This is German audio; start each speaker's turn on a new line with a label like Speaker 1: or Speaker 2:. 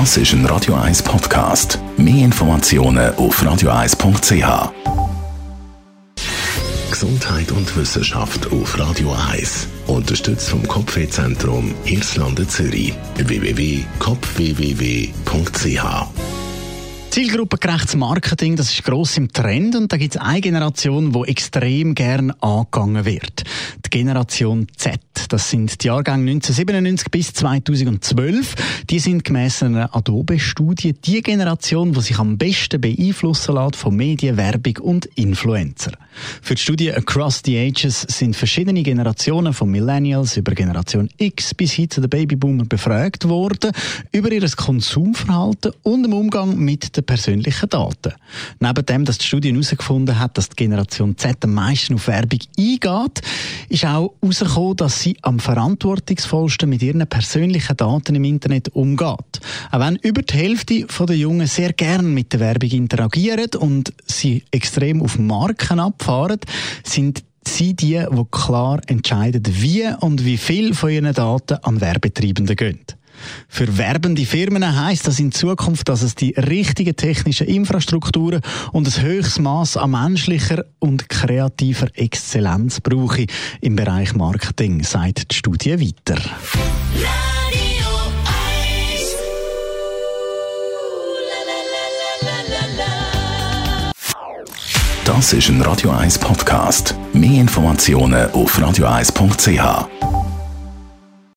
Speaker 1: Das ist ein Radio 1 Podcast. Mehr Informationen auf radio1.ch. Gesundheit und Wissenschaft auf Radio 1. Unterstützt vom Kopfwehzentrum Irlande Zürich. www.kopfwww.ch
Speaker 2: Zielgruppengerechtes Marketing, das ist gross im Trend und da gibt es eine Generation, die extrem gern angegangen wird. Generation Z. Das sind die Jahrgänge 1997 bis 2012. Die sind gemäss einer Adobe-Studie die Generation, die sich am besten beeinflussen lässt von Medien, Werbung und Influencer. Für die Studie Across the Ages sind verschiedene Generationen von Millennials über Generation X bis hin zu den Babyboomer befragt worden über ihr Konsumverhalten und den Umgang mit den persönlichen Daten. Neben dem, dass die Studie herausgefunden hat, dass die Generation Z am meisten auf Werbung eingeht, ist auch herausgekommen, dass sie am verantwortungsvollsten mit ihren persönlichen Daten im Internet umgeht. Auch wenn über die Hälfte der Jungen sehr gern mit der Werbung interagieren und sie extrem auf Marken abfahren, sind sie die, die klar entscheiden, wie und wie viel von ihren Daten an Werbetreibenden gehen. Für werbende Firmen heißt das in Zukunft, dass es die richtigen technischen Infrastrukturen und ein höchstes Maß an menschlicher und kreativer Exzellenz brauche im Bereich Marketing, sagt die Studie weiter.
Speaker 1: Das ist ein Radio 1 Podcast. Mehr Informationen auf radio1.ch.